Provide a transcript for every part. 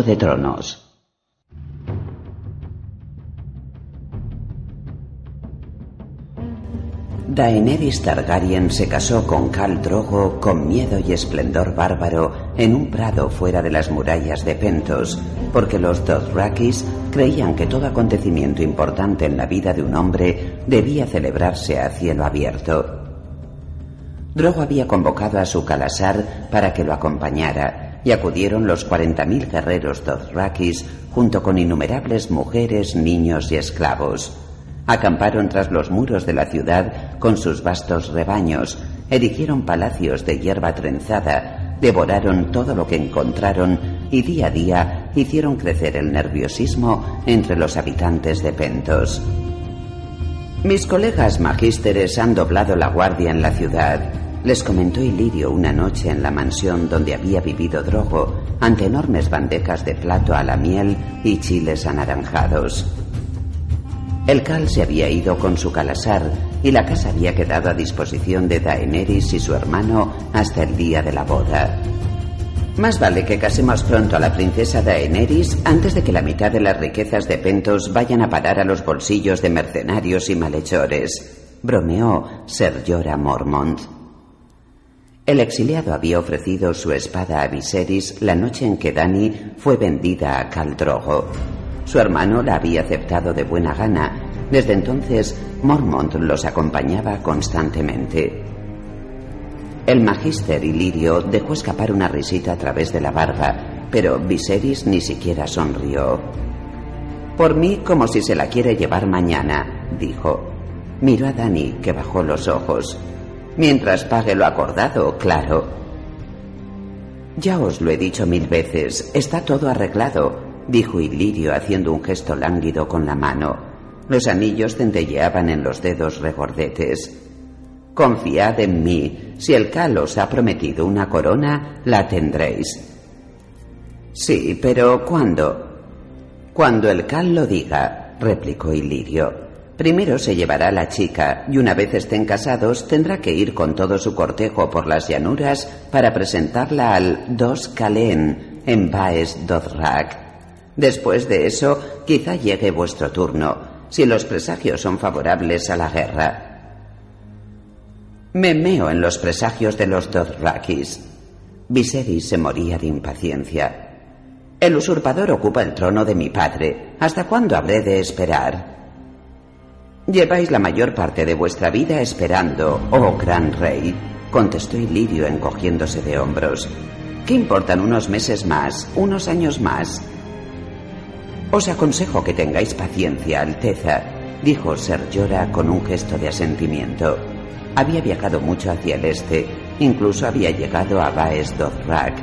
De Tronos. Daenerys Targaryen se casó con Khal Drogo con miedo y esplendor bárbaro en un prado fuera de las murallas de Pentos, porque los Dothrakis creían que todo acontecimiento importante en la vida de un hombre debía celebrarse a cielo abierto. Drogo había convocado a su calasar para que lo acompañara y acudieron los cuarenta mil guerreros Dothrakis junto con innumerables mujeres, niños y esclavos. Acamparon tras los muros de la ciudad con sus vastos rebaños, erigieron palacios de hierba trenzada, devoraron todo lo que encontraron y día a día hicieron crecer el nerviosismo entre los habitantes de Pentos. Mis colegas magísteres han doblado la guardia en la ciudad les comentó Ilirio una noche en la mansión donde había vivido Drogo, ante enormes bandejas de plato a la miel y chiles anaranjados. El Cal se había ido con su calasar y la casa había quedado a disposición de Daenerys y su hermano hasta el día de la boda. Más vale que casemos pronto a la princesa Daenerys antes de que la mitad de las riquezas de Pentos vayan a parar a los bolsillos de mercenarios y malhechores, bromeó Ser Jorah Mormont. El exiliado había ofrecido su espada a Viserys la noche en que Dani fue vendida a Caldrogo. Su hermano la había aceptado de buena gana. Desde entonces, Mormont los acompañaba constantemente. El magíster Ilirio dejó escapar una risita a través de la barba, pero Viserys ni siquiera sonrió. Por mí, como si se la quiere llevar mañana, dijo. Miró a Dani, que bajó los ojos. Mientras pague lo acordado, claro. Ya os lo he dicho mil veces, está todo arreglado, dijo Ilirio haciendo un gesto lánguido con la mano. Los anillos centelleaban en los dedos regordetes. Confiad en mí, si el Cal os ha prometido una corona, la tendréis. Sí, pero ¿cuándo? Cuando el Cal lo diga, replicó Ilirio. Primero se llevará la chica y una vez estén casados tendrá que ir con todo su cortejo por las llanuras para presentarla al Dos Kalen en Baes Dothrak. Después de eso, quizá llegue vuestro turno, si los presagios son favorables a la guerra. Me meo en los presagios de los Dothrakis. Viserys se moría de impaciencia. El usurpador ocupa el trono de mi padre. ¿Hasta cuándo habré de esperar? Lleváis la mayor parte de vuestra vida esperando, oh gran rey, contestó Ilirio encogiéndose de hombros. ¿Qué importan unos meses más, unos años más? Os aconsejo que tengáis paciencia, Alteza, dijo Ser Llora con un gesto de asentimiento. Había viajado mucho hacia el este, incluso había llegado a Baes Dothraki.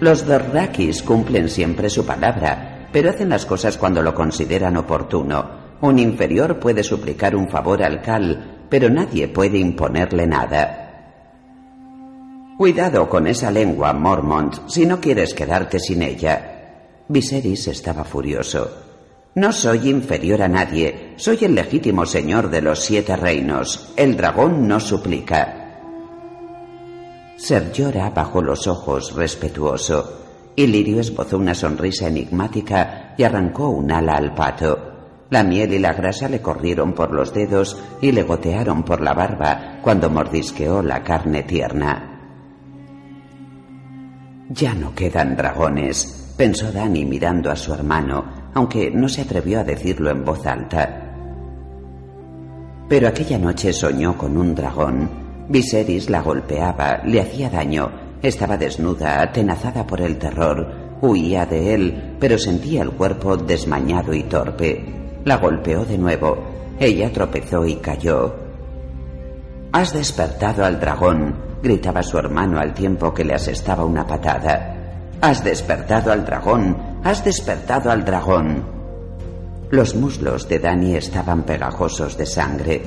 Los Dothraki cumplen siempre su palabra, pero hacen las cosas cuando lo consideran oportuno un inferior puede suplicar un favor al Cal, pero nadie puede imponerle nada. Cuidado con esa lengua, Mormont, si no quieres quedarte sin ella. Viserys estaba furioso. No soy inferior a nadie, soy el legítimo señor de los siete reinos. El dragón no suplica. Ser Llora bajó los ojos respetuoso. Lirio esbozó una sonrisa enigmática y arrancó un ala al pato. La miel y la grasa le corrieron por los dedos y le gotearon por la barba cuando mordisqueó la carne tierna. Ya no quedan dragones, pensó Dani mirando a su hermano, aunque no se atrevió a decirlo en voz alta. Pero aquella noche soñó con un dragón. Viserys la golpeaba, le hacía daño, estaba desnuda, atenazada por el terror, huía de él, pero sentía el cuerpo desmañado y torpe. La golpeó de nuevo. Ella tropezó y cayó. Has despertado al dragón, gritaba su hermano al tiempo que le asestaba una patada. Has despertado al dragón, has despertado al dragón. Los muslos de Dani estaban pegajosos de sangre.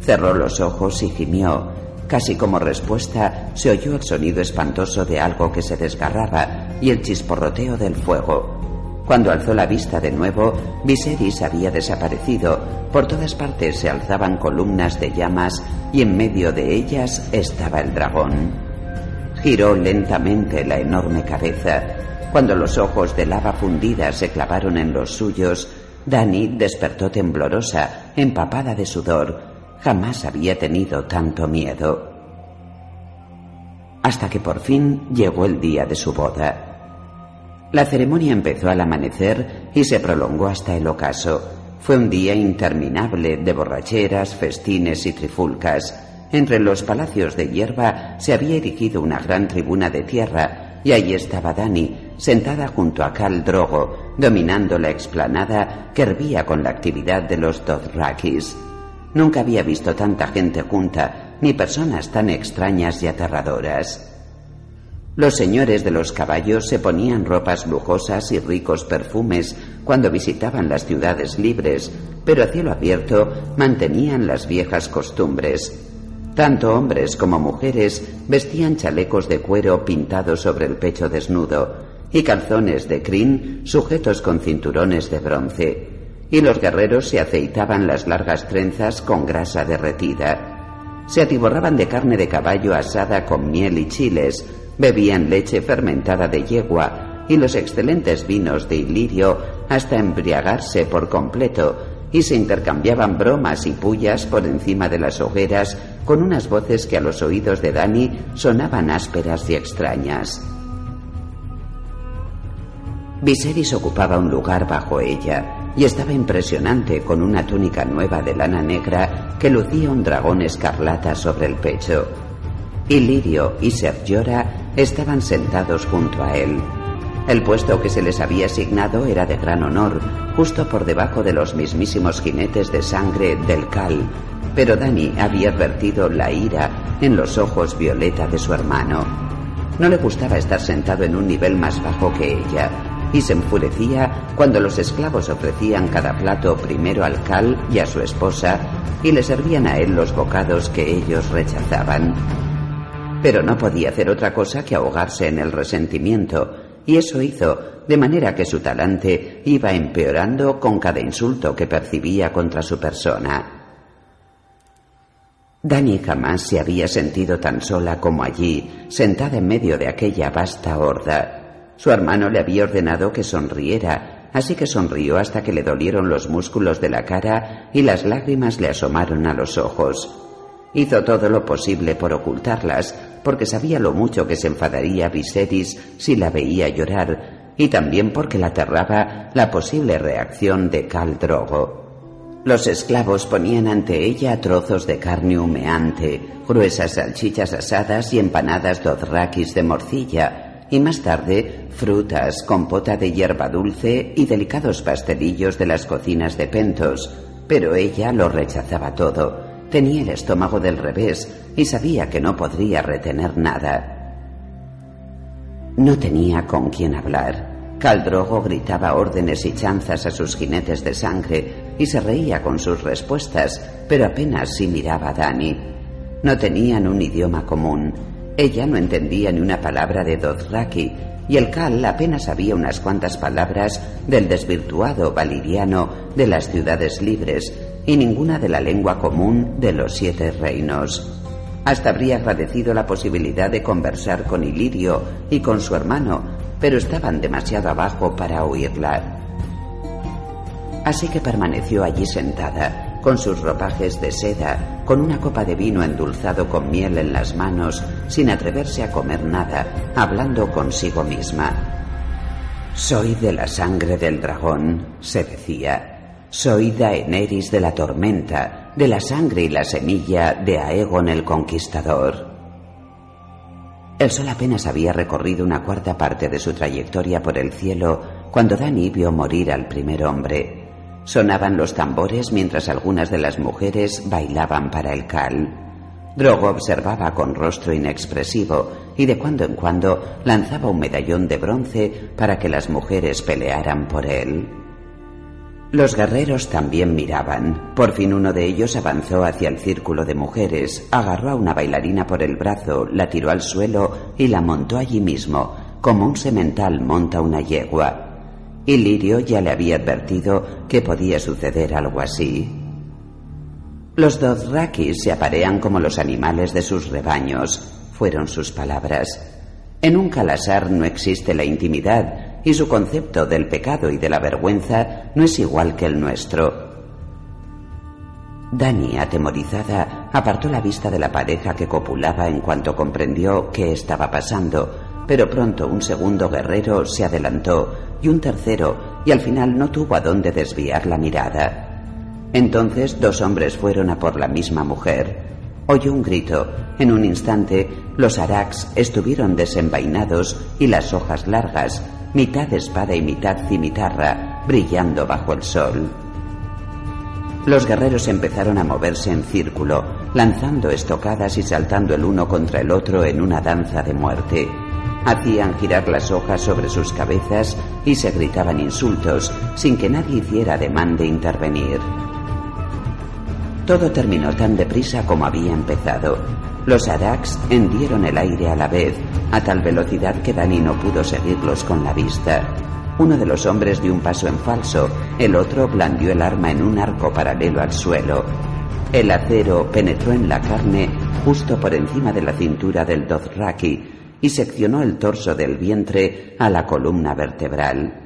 Cerró los ojos y gimió. Casi como respuesta se oyó el sonido espantoso de algo que se desgarraba y el chisporroteo del fuego. Cuando alzó la vista de nuevo, Viserys había desaparecido. Por todas partes se alzaban columnas de llamas y en medio de ellas estaba el dragón. Giró lentamente la enorme cabeza. Cuando los ojos de lava fundida se clavaron en los suyos, Dani despertó temblorosa, empapada de sudor. Jamás había tenido tanto miedo. Hasta que por fin llegó el día de su boda. La ceremonia empezó al amanecer y se prolongó hasta el ocaso. Fue un día interminable de borracheras, festines y trifulcas. Entre los palacios de hierba se había erigido una gran tribuna de tierra y allí estaba Dani, sentada junto a Cal Drogo, dominando la explanada que hervía con la actividad de los Dothrakis. Nunca había visto tanta gente junta, ni personas tan extrañas y aterradoras. Los señores de los caballos se ponían ropas lujosas y ricos perfumes cuando visitaban las ciudades libres, pero a cielo abierto mantenían las viejas costumbres. Tanto hombres como mujeres vestían chalecos de cuero pintados sobre el pecho desnudo y calzones de crin sujetos con cinturones de bronce, y los guerreros se aceitaban las largas trenzas con grasa derretida. Se atiborraban de carne de caballo asada con miel y chiles, Bebían leche fermentada de yegua y los excelentes vinos de Ilirio hasta embriagarse por completo y se intercambiaban bromas y pullas por encima de las hogueras con unas voces que a los oídos de Dani sonaban ásperas y extrañas. Viserys ocupaba un lugar bajo ella y estaba impresionante con una túnica nueva de lana negra que lucía un dragón escarlata sobre el pecho. Ilirio y Sergiora estaban sentados junto a él. El puesto que se les había asignado era de gran honor, justo por debajo de los mismísimos jinetes de sangre del Cal, pero Dani había advertido la ira en los ojos violeta de su hermano. No le gustaba estar sentado en un nivel más bajo que ella, y se enfurecía cuando los esclavos ofrecían cada plato primero al Cal y a su esposa, y le servían a él los bocados que ellos rechazaban pero no podía hacer otra cosa que ahogarse en el resentimiento, y eso hizo, de manera que su talante iba empeorando con cada insulto que percibía contra su persona. Dani jamás se había sentido tan sola como allí, sentada en medio de aquella vasta horda. Su hermano le había ordenado que sonriera, así que sonrió hasta que le dolieron los músculos de la cara y las lágrimas le asomaron a los ojos. Hizo todo lo posible por ocultarlas, porque sabía lo mucho que se enfadaría Viserys si la veía llorar, y también porque la aterraba la posible reacción de Cal Drogo. Los esclavos ponían ante ella trozos de carne humeante, gruesas salchichas asadas y empanadas dozrakis de morcilla, y más tarde frutas, compota de hierba dulce y delicados pastelillos de las cocinas de Pentos. Pero ella lo rechazaba todo. Tenía el estómago del revés y sabía que no podría retener nada. No tenía con quién hablar. Caldrogo gritaba órdenes y chanzas a sus jinetes de sangre y se reía con sus respuestas, pero apenas si miraba a Dani. No tenían un idioma común. Ella no entendía ni una palabra de Dothraki y el Cal apenas sabía unas cuantas palabras del desvirtuado valiriano de las ciudades libres y ninguna de la lengua común de los siete reinos. Hasta habría agradecido la posibilidad de conversar con Ilirio y con su hermano, pero estaban demasiado abajo para oírla. Así que permaneció allí sentada, con sus ropajes de seda, con una copa de vino endulzado con miel en las manos, sin atreverse a comer nada, hablando consigo misma. Soy de la sangre del dragón, se decía. Soy Daenerys de la tormenta, de la sangre y la semilla de Aegon el Conquistador. El sol apenas había recorrido una cuarta parte de su trayectoria por el cielo cuando Dani vio morir al primer hombre. Sonaban los tambores mientras algunas de las mujeres bailaban para el cal. Drogo observaba con rostro inexpresivo y de cuando en cuando lanzaba un medallón de bronce para que las mujeres pelearan por él. Los guerreros también miraban. Por fin uno de ellos avanzó hacia el círculo de mujeres, agarró a una bailarina por el brazo, la tiró al suelo y la montó allí mismo, como un semental monta una yegua. Y Lirio ya le había advertido que podía suceder algo así. Los Dothrakis se aparean como los animales de sus rebaños, fueron sus palabras. En un calasar no existe la intimidad, y su concepto del pecado y de la vergüenza no es igual que el nuestro. Dani, atemorizada, apartó la vista de la pareja que copulaba en cuanto comprendió qué estaba pasando, pero pronto un segundo guerrero se adelantó y un tercero, y al final no tuvo a dónde desviar la mirada. Entonces dos hombres fueron a por la misma mujer. Oyó un grito. En un instante, los arax estuvieron desenvainados y las hojas largas, mitad espada y mitad cimitarra, brillando bajo el sol. Los guerreros empezaron a moverse en círculo, lanzando estocadas y saltando el uno contra el otro en una danza de muerte. Hacían girar las hojas sobre sus cabezas y se gritaban insultos sin que nadie hiciera ademán de intervenir. Todo terminó tan deprisa como había empezado. Los Arax hendieron el aire a la vez, a tal velocidad que Dani no pudo seguirlos con la vista. Uno de los hombres dio un paso en falso, el otro blandió el arma en un arco paralelo al suelo. El acero penetró en la carne justo por encima de la cintura del Dothraki y seccionó el torso del vientre a la columna vertebral.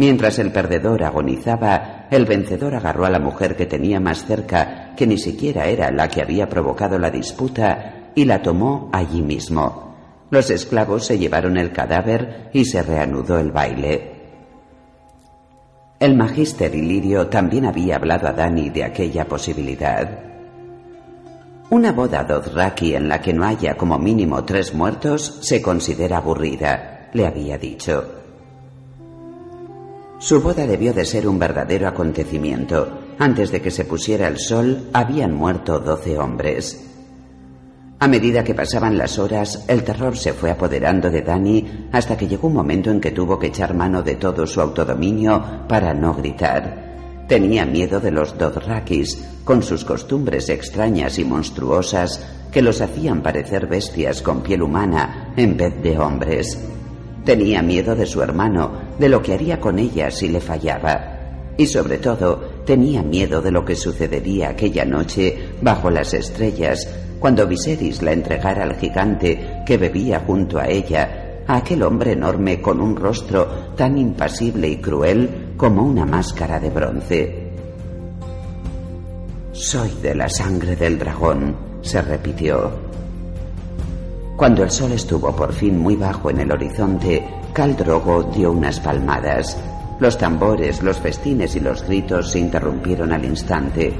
Mientras el perdedor agonizaba, el vencedor agarró a la mujer que tenía más cerca, que ni siquiera era la que había provocado la disputa, y la tomó allí mismo. Los esclavos se llevaron el cadáver y se reanudó el baile. El magíster Ilirio también había hablado a Dani de aquella posibilidad. Una boda Dothraki en la que no haya como mínimo tres muertos se considera aburrida, le había dicho. Su boda debió de ser un verdadero acontecimiento. Antes de que se pusiera el sol, habían muerto doce hombres. A medida que pasaban las horas, el terror se fue apoderando de Dani hasta que llegó un momento en que tuvo que echar mano de todo su autodominio para no gritar. Tenía miedo de los Dothrakis, con sus costumbres extrañas y monstruosas que los hacían parecer bestias con piel humana en vez de hombres. Tenía miedo de su hermano, de lo que haría con ella si le fallaba. Y sobre todo, tenía miedo de lo que sucedería aquella noche bajo las estrellas, cuando Viserys la entregara al gigante que bebía junto a ella, a aquel hombre enorme con un rostro tan impasible y cruel como una máscara de bronce. Soy de la sangre del dragón, se repitió. Cuando el sol estuvo por fin muy bajo en el horizonte, Caldrogo dio unas palmadas. Los tambores, los festines y los gritos se interrumpieron al instante.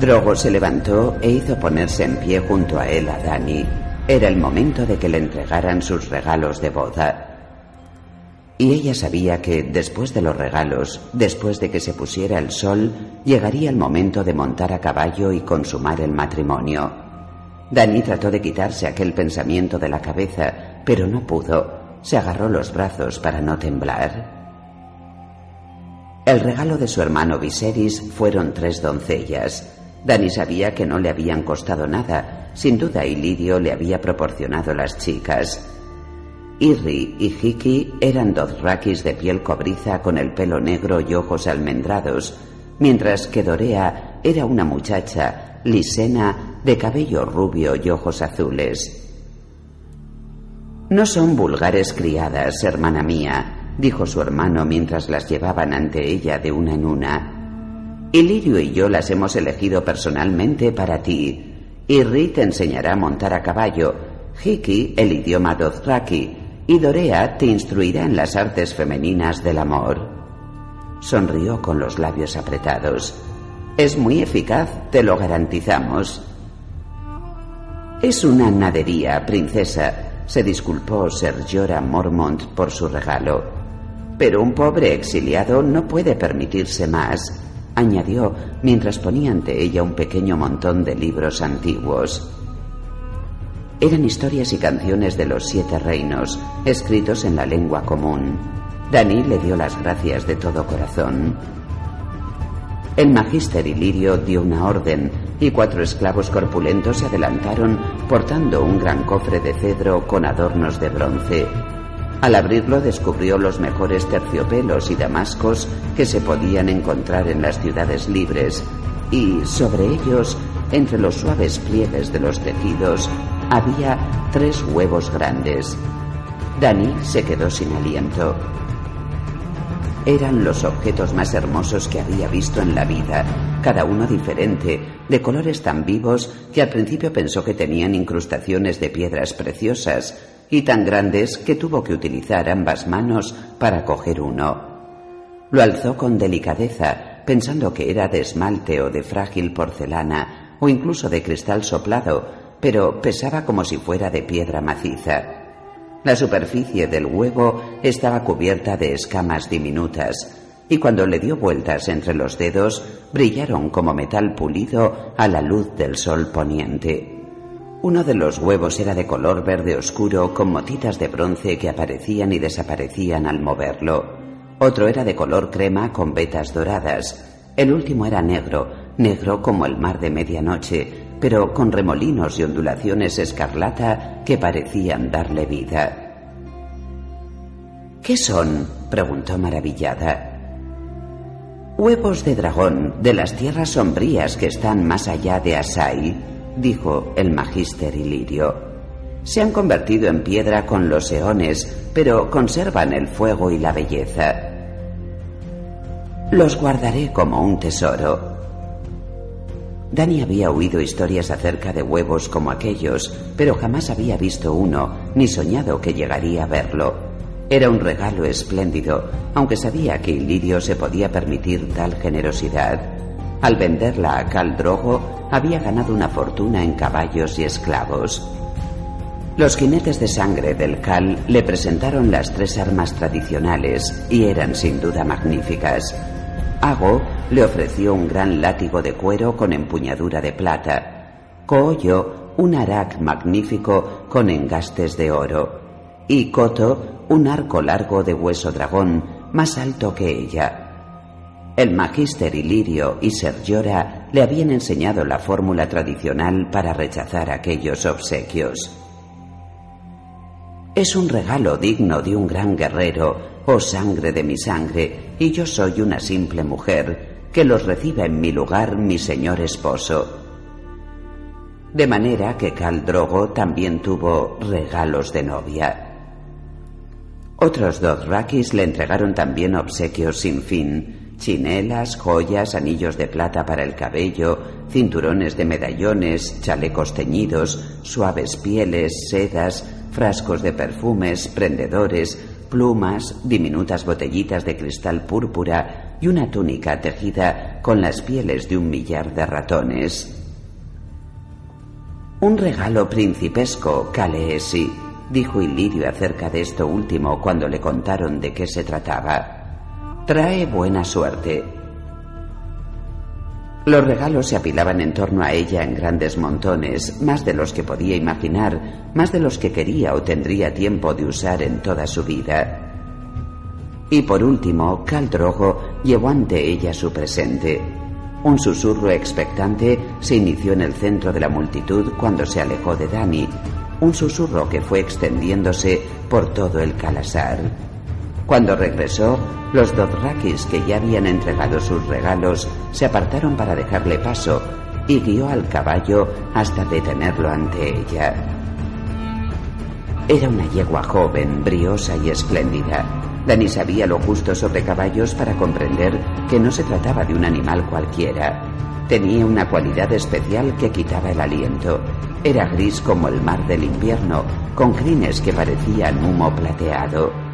Drogo se levantó e hizo ponerse en pie junto a él a Dani. Era el momento de que le entregaran sus regalos de boda. Y ella sabía que después de los regalos, después de que se pusiera el sol, llegaría el momento de montar a caballo y consumar el matrimonio. Dani trató de quitarse aquel pensamiento de la cabeza, pero no pudo. Se agarró los brazos para no temblar. El regalo de su hermano Viserys fueron tres doncellas. Dani sabía que no le habían costado nada. Sin duda Ilirio le había proporcionado las chicas. Irri y Hiki eran dos rakis de piel cobriza con el pelo negro y ojos almendrados, mientras que Dorea era una muchacha lisena de cabello rubio y ojos azules. No son vulgares criadas, hermana mía, dijo su hermano mientras las llevaban ante ella de una en una. Ilirio y yo las hemos elegido personalmente para ti. Irri te enseñará a montar a caballo, Hiki el idioma Dothraki y Dorea te instruirá en las artes femeninas del amor. Sonrió con los labios apretados. Es muy eficaz, te lo garantizamos. Es una nadería, princesa, se disculpó Sir Jorah Mormont por su regalo. Pero un pobre exiliado no puede permitirse más, añadió mientras ponía ante ella un pequeño montón de libros antiguos. Eran historias y canciones de los siete reinos, escritos en la lengua común. Dani le dio las gracias de todo corazón. El magister Ilirio dio una orden y cuatro esclavos corpulentos se adelantaron portando un gran cofre de cedro con adornos de bronce al abrirlo descubrió los mejores terciopelos y damascos que se podían encontrar en las ciudades libres y sobre ellos, entre los suaves pliegues de los tejidos, había tres huevos grandes. Dani se quedó sin aliento. Eran los objetos más hermosos que había visto en la vida, cada uno diferente, de colores tan vivos que al principio pensó que tenían incrustaciones de piedras preciosas, y tan grandes que tuvo que utilizar ambas manos para coger uno. Lo alzó con delicadeza, pensando que era de esmalte o de frágil porcelana o incluso de cristal soplado, pero pesaba como si fuera de piedra maciza. La superficie del huevo estaba cubierta de escamas diminutas, y cuando le dio vueltas entre los dedos brillaron como metal pulido a la luz del sol poniente. Uno de los huevos era de color verde oscuro con motitas de bronce que aparecían y desaparecían al moverlo. Otro era de color crema con vetas doradas. El último era negro, negro como el mar de medianoche, pero con remolinos y ondulaciones escarlata que parecían darle vida. ¿Qué son? preguntó maravillada. Huevos de dragón de las tierras sombrías que están más allá de Asai, dijo el magíster Ilirio. Se han convertido en piedra con los eones, pero conservan el fuego y la belleza. Los guardaré como un tesoro. Dani había oído historias acerca de huevos como aquellos, pero jamás había visto uno, ni soñado que llegaría a verlo. Era un regalo espléndido, aunque sabía que Ilirio se podía permitir tal generosidad. Al venderla a Cal Drogo, había ganado una fortuna en caballos y esclavos. Los jinetes de sangre del Cal le presentaron las tres armas tradicionales y eran sin duda magníficas. Ago le ofreció un gran látigo de cuero con empuñadura de plata. Koyo un arac magnífico con engastes de oro. Y Koto un arco largo de hueso dragón, más alto que ella. El magíster Ilirio y Sergiora le habían enseñado la fórmula tradicional para rechazar aquellos obsequios. Es un regalo digno de un gran guerrero, oh sangre de mi sangre, y yo soy una simple mujer, que los reciba en mi lugar mi señor esposo. De manera que Drogo también tuvo regalos de novia. Otros dos rakis le entregaron también obsequios sin fin, Chinelas, joyas, anillos de plata para el cabello, cinturones de medallones, chalecos teñidos, suaves pieles, sedas, frascos de perfumes, prendedores, plumas, diminutas botellitas de cristal púrpura y una túnica tejida con las pieles de un millar de ratones. Un regalo principesco, Caleesi, dijo Ilirio acerca de esto último cuando le contaron de qué se trataba. Trae buena suerte. Los regalos se apilaban en torno a ella en grandes montones, más de los que podía imaginar, más de los que quería o tendría tiempo de usar en toda su vida. Y por último, Caldrogo llevó ante ella su presente. Un susurro expectante se inició en el centro de la multitud cuando se alejó de Dani, un susurro que fue extendiéndose por todo el Calasar. Cuando regresó, los Dothrakis que ya habían entregado sus regalos se apartaron para dejarle paso y guió al caballo hasta detenerlo ante ella. Era una yegua joven, briosa y espléndida. Dani sabía lo justo sobre caballos para comprender que no se trataba de un animal cualquiera. Tenía una cualidad especial que quitaba el aliento. Era gris como el mar del invierno, con crines que parecían humo plateado.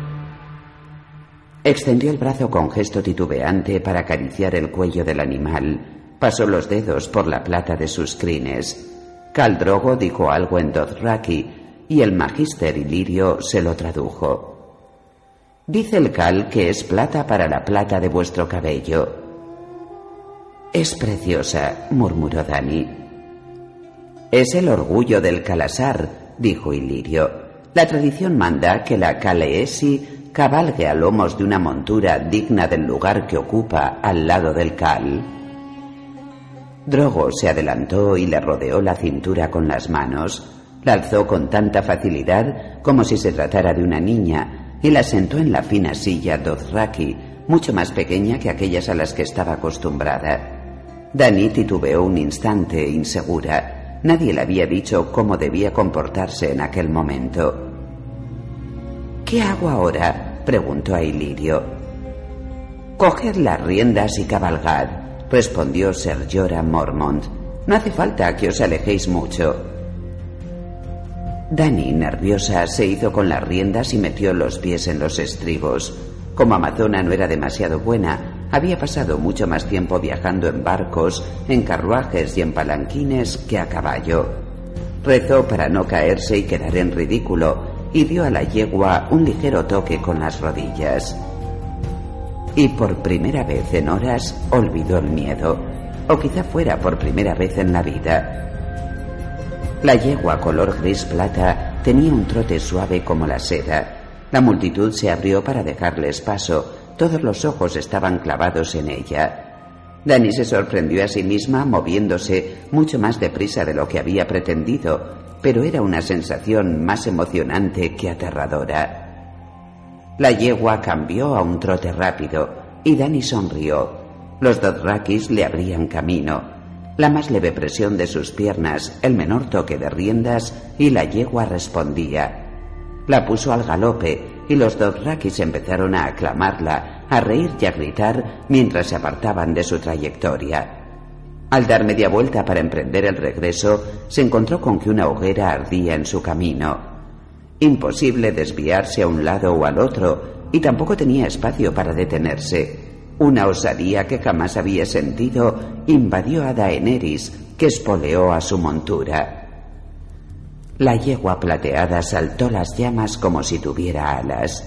Extendió el brazo con gesto titubeante para acariciar el cuello del animal. Pasó los dedos por la plata de sus crines. Caldrogo dijo algo en Dothraki y el magister Ilirio se lo tradujo. Dice el Cal que es plata para la plata de vuestro cabello. Es preciosa, murmuró Dani. Es el orgullo del Calasar, dijo Ilirio. La tradición manda que la Caleesi cabalgue a lomos de una montura digna del lugar que ocupa al lado del Cal. Drogo se adelantó y le rodeó la cintura con las manos. La alzó con tanta facilidad como si se tratara de una niña y la sentó en la fina silla Dothraki, mucho más pequeña que aquellas a las que estaba acostumbrada. Dani titubeó un instante, insegura. Nadie le había dicho cómo debía comportarse en aquel momento. ¿Qué hago ahora? preguntó a Ilirio. Coged las riendas y cabalgad, respondió Ser Jorah Mormont. No hace falta que os alejéis mucho. Dani, nerviosa, se hizo con las riendas y metió los pies en los estribos. Como Amazona no era demasiado buena, había pasado mucho más tiempo viajando en barcos, en carruajes y en palanquines que a caballo. Rezó para no caerse y quedar en ridículo y dio a la yegua un ligero toque con las rodillas. Y por primera vez en horas olvidó el miedo, o quizá fuera por primera vez en la vida. La yegua color gris plata tenía un trote suave como la seda. La multitud se abrió para dejarles paso, todos los ojos estaban clavados en ella. Dani se sorprendió a sí misma moviéndose mucho más deprisa de lo que había pretendido, pero era una sensación más emocionante que aterradora. La yegua cambió a un trote rápido y Dani sonrió. Los Dothrakis le abrían camino. La más leve presión de sus piernas, el menor toque de riendas y la yegua respondía. La puso al galope y los Dothrakis empezaron a aclamarla, a reír y a gritar mientras se apartaban de su trayectoria. Al dar media vuelta para emprender el regreso, se encontró con que una hoguera ardía en su camino. Imposible desviarse a un lado o al otro, y tampoco tenía espacio para detenerse. Una osadía que jamás había sentido invadió a Daenerys, que espoleó a su montura. La yegua plateada saltó las llamas como si tuviera alas.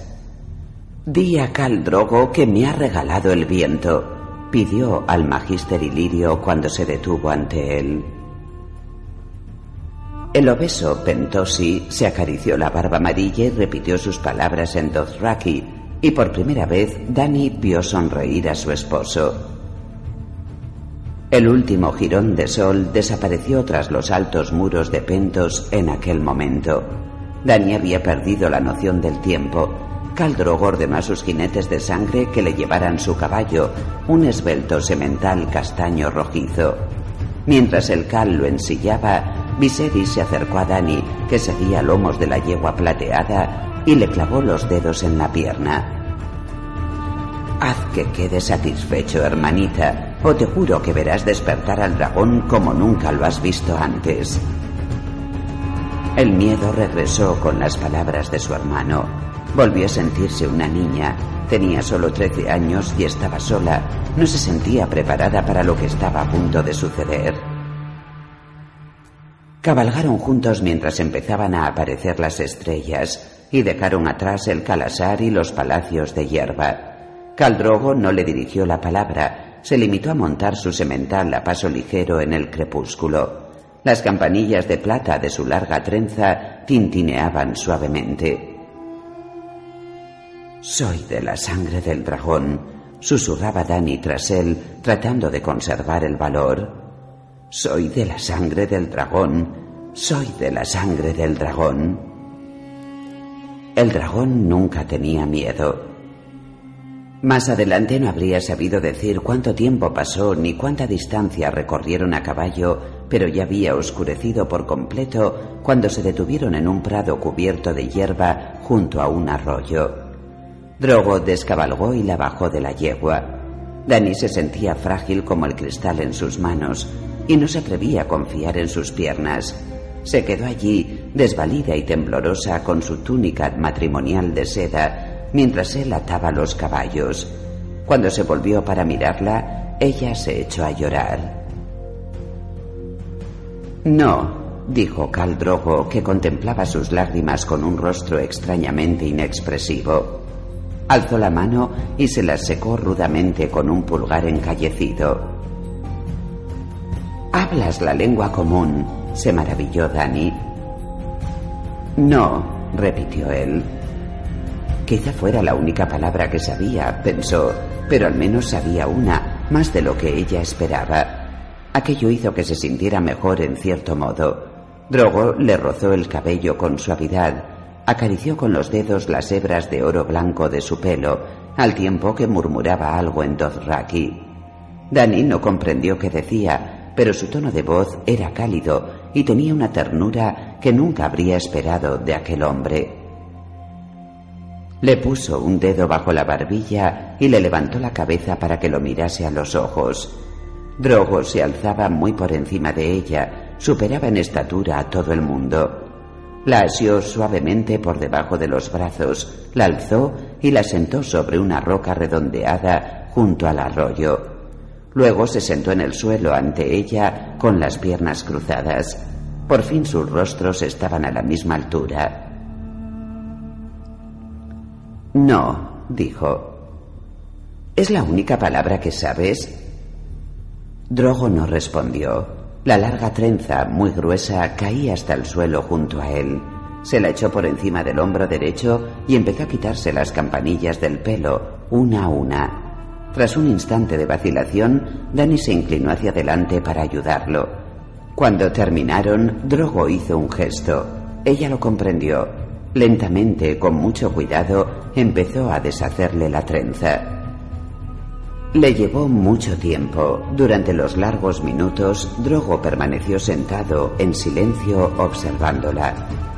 Di a Caldrogo que me ha regalado el viento, pidió al magister Ilirio cuando se detuvo ante él. El obeso Pentosi se acarició la barba amarilla y repitió sus palabras en Dothraki, y por primera vez Dani vio sonreír a su esposo. El último jirón de sol desapareció tras los altos muros de Pentos en aquel momento. Dani había perdido la noción del tiempo. Caldrogo ordenó a sus jinetes de sangre que le llevaran su caballo, un esbelto semental castaño rojizo. Mientras el Cal lo ensillaba, Viserys se acercó a Dani, que seguía lomos de la yegua plateada, y le clavó los dedos en la pierna. Haz que quede satisfecho, hermanita, o te juro que verás despertar al dragón como nunca lo has visto antes. El miedo regresó con las palabras de su hermano. Volvió a sentirse una niña. Tenía solo 13 años y estaba sola. No se sentía preparada para lo que estaba a punto de suceder. Cabalgaron juntos mientras empezaban a aparecer las estrellas y dejaron atrás el calasar y los palacios de hierba. Caldrogo no le dirigió la palabra, se limitó a montar su semental a paso ligero en el crepúsculo. Las campanillas de plata de su larga trenza tintineaban suavemente. Soy de la sangre del dragón, susurraba Dani tras él, tratando de conservar el valor. Soy de la sangre del dragón, soy de la sangre del dragón. El dragón nunca tenía miedo. Más adelante no habría sabido decir cuánto tiempo pasó ni cuánta distancia recorrieron a caballo, pero ya había oscurecido por completo cuando se detuvieron en un prado cubierto de hierba junto a un arroyo. Drogo descabalgó y la bajó de la yegua. Dani se sentía frágil como el cristal en sus manos y no se atrevía a confiar en sus piernas. Se quedó allí, desvalida y temblorosa, con su túnica matrimonial de seda, mientras él ataba los caballos. Cuando se volvió para mirarla, ella se echó a llorar. No, dijo Cal Drogo, que contemplaba sus lágrimas con un rostro extrañamente inexpresivo. Alzó la mano y se la secó rudamente con un pulgar encallecido. Hablas la lengua común, se maravilló Dani. No, repitió él. Quizá fuera la única palabra que sabía, pensó, pero al menos sabía una, más de lo que ella esperaba. Aquello hizo que se sintiera mejor en cierto modo. Drogo le rozó el cabello con suavidad Acarició con los dedos las hebras de oro blanco de su pelo, al tiempo que murmuraba algo en Dothraki. Dani no comprendió qué decía, pero su tono de voz era cálido y tenía una ternura que nunca habría esperado de aquel hombre. Le puso un dedo bajo la barbilla y le levantó la cabeza para que lo mirase a los ojos. Drogo se alzaba muy por encima de ella, superaba en estatura a todo el mundo. La asió suavemente por debajo de los brazos, la alzó y la sentó sobre una roca redondeada junto al arroyo. Luego se sentó en el suelo ante ella con las piernas cruzadas. Por fin sus rostros estaban a la misma altura. No, dijo. ¿Es la única palabra que sabes? Drogo no respondió. La larga trenza, muy gruesa, caía hasta el suelo junto a él. Se la echó por encima del hombro derecho y empezó a quitarse las campanillas del pelo, una a una. Tras un instante de vacilación, Danny se inclinó hacia adelante para ayudarlo. Cuando terminaron, Drogo hizo un gesto. Ella lo comprendió. Lentamente, con mucho cuidado, empezó a deshacerle la trenza. Le llevó mucho tiempo. Durante los largos minutos, Drogo permaneció sentado en silencio observándola.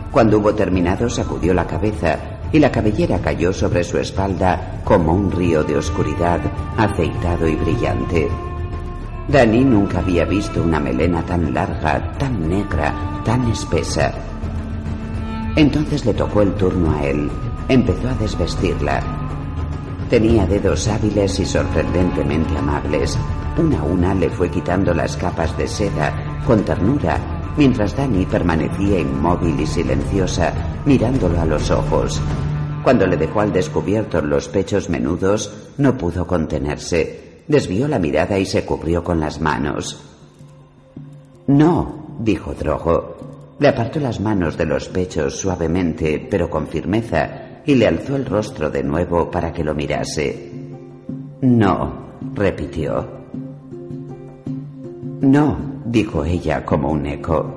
Cuando hubo terminado, sacudió la cabeza y la cabellera cayó sobre su espalda como un río de oscuridad, aceitado y brillante. Dani nunca había visto una melena tan larga, tan negra, tan espesa. Entonces le tocó el turno a él. Empezó a desvestirla. Tenía dedos hábiles y sorprendentemente amables. Una a una le fue quitando las capas de seda con ternura, mientras Dani permanecía inmóvil y silenciosa, mirándolo a los ojos. Cuando le dejó al descubierto los pechos menudos, no pudo contenerse. Desvió la mirada y se cubrió con las manos. No, dijo Drogo. Le apartó las manos de los pechos suavemente, pero con firmeza, y le alzó el rostro de nuevo para que lo mirase. No, repitió. No, dijo ella como un eco.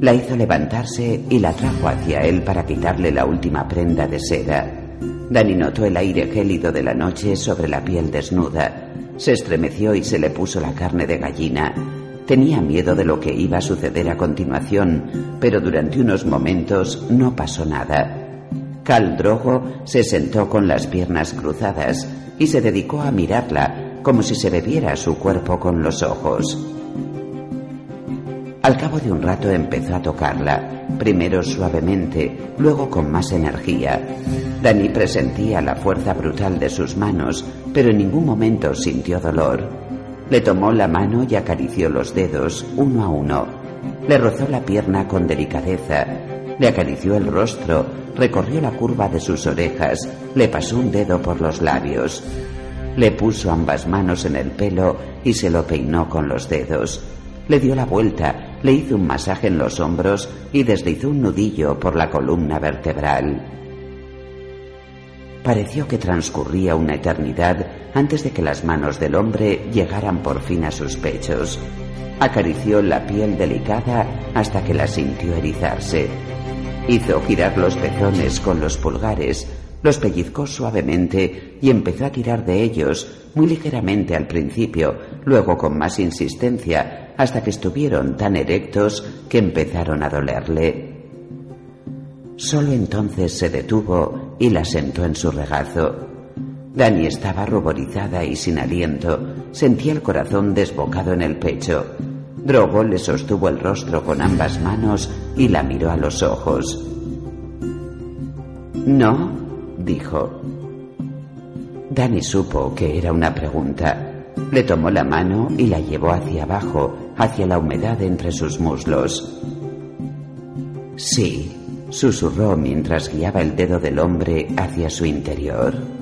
La hizo levantarse y la trajo hacia él para quitarle la última prenda de seda. Dani notó el aire gélido de la noche sobre la piel desnuda. Se estremeció y se le puso la carne de gallina. Tenía miedo de lo que iba a suceder a continuación, pero durante unos momentos no pasó nada. Cal Drogo se sentó con las piernas cruzadas y se dedicó a mirarla como si se bebiera su cuerpo con los ojos. Al cabo de un rato empezó a tocarla, primero suavemente, luego con más energía. Dani presentía la fuerza brutal de sus manos, pero en ningún momento sintió dolor. Le tomó la mano y acarició los dedos uno a uno. Le rozó la pierna con delicadeza. Le acarició el rostro, recorrió la curva de sus orejas, le pasó un dedo por los labios. Le puso ambas manos en el pelo y se lo peinó con los dedos. Le dio la vuelta, le hizo un masaje en los hombros y deslizó un nudillo por la columna vertebral. Pareció que transcurría una eternidad antes de que las manos del hombre llegaran por fin a sus pechos. Acarició la piel delicada hasta que la sintió erizarse. Hizo girar los pezones con los pulgares, los pellizcó suavemente y empezó a tirar de ellos, muy ligeramente al principio, luego con más insistencia, hasta que estuvieron tan erectos que empezaron a dolerle. Solo entonces se detuvo y la sentó en su regazo. Dani estaba ruborizada y sin aliento. Sentía el corazón desbocado en el pecho. Drogo le sostuvo el rostro con ambas manos y la miró a los ojos. No, dijo. Dani supo que era una pregunta. Le tomó la mano y la llevó hacia abajo, hacia la humedad entre sus muslos. Sí, susurró mientras guiaba el dedo del hombre hacia su interior.